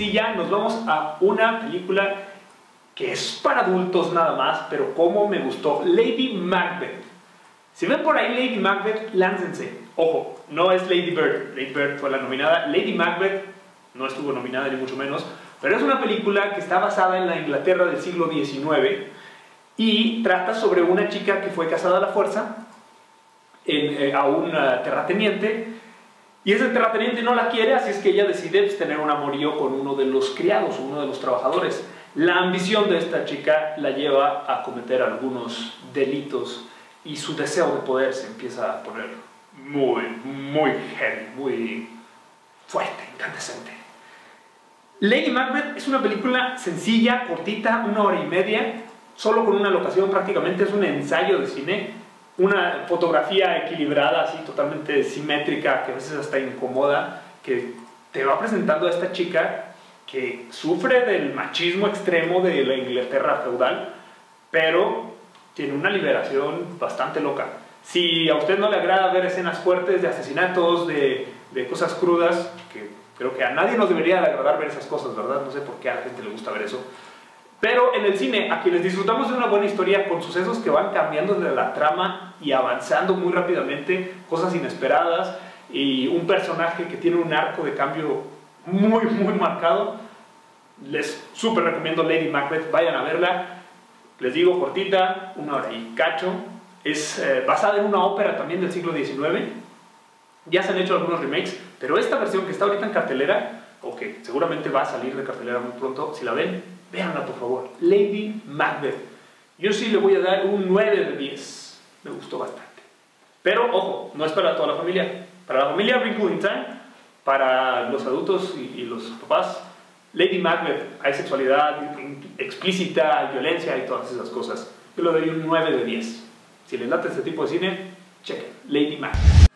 sencilla, nos vamos a una película que es para adultos nada más, pero como me gustó, Lady Macbeth. Si ven por ahí Lady Macbeth, láncense. Ojo, no es Lady Bird, Lady Bird fue la nominada, Lady Macbeth no estuvo nominada ni mucho menos, pero es una película que está basada en la Inglaterra del siglo XIX y trata sobre una chica que fue casada a la fuerza eh, a un terrateniente y ese terrateniente no la quiere, así es que ella decide pues, tener un amorío con uno de los criados, uno de los trabajadores. La ambición de esta chica la lleva a cometer algunos delitos y su deseo de poder se empieza a poner muy, muy heavy, muy fuerte, incandescente. Lady Macbeth es una película sencilla, cortita, una hora y media, solo con una locación prácticamente, es un ensayo de cine, una fotografía equilibrada, así totalmente simétrica, que a veces hasta incomoda, que te va presentando a esta chica que sufre del machismo extremo de la Inglaterra feudal, pero tiene una liberación bastante loca. Si a usted no le agrada ver escenas fuertes de asesinatos, de, de cosas crudas, que creo que a nadie nos debería agradar ver esas cosas, ¿verdad? No sé por qué a la gente le gusta ver eso. Pero en el cine, a quienes disfrutamos de una buena historia con sucesos que van cambiando de la trama y avanzando muy rápidamente, cosas inesperadas y un personaje que tiene un arco de cambio muy, muy marcado, les súper recomiendo Lady Macbeth, vayan a verla. Les digo, cortita, una hora y cacho. Es eh, basada en una ópera también del siglo XIX. Ya se han hecho algunos remakes, pero esta versión que está ahorita en cartelera, o que seguramente va a salir de cartelera muy pronto, si la ven, véanla por favor. Lady Macbeth. Yo sí le voy a dar un 9 de 10. Me gustó bastante. Pero, ojo, no es para toda la familia. Para la familia Wrinkle in Time, para los adultos y, y los papás, Lady Macbeth, hay sexualidad explícita, violencia y todas esas cosas. Yo le doy un 9 de 10. Si les late este tipo de cine, chequen. Lady Macbeth.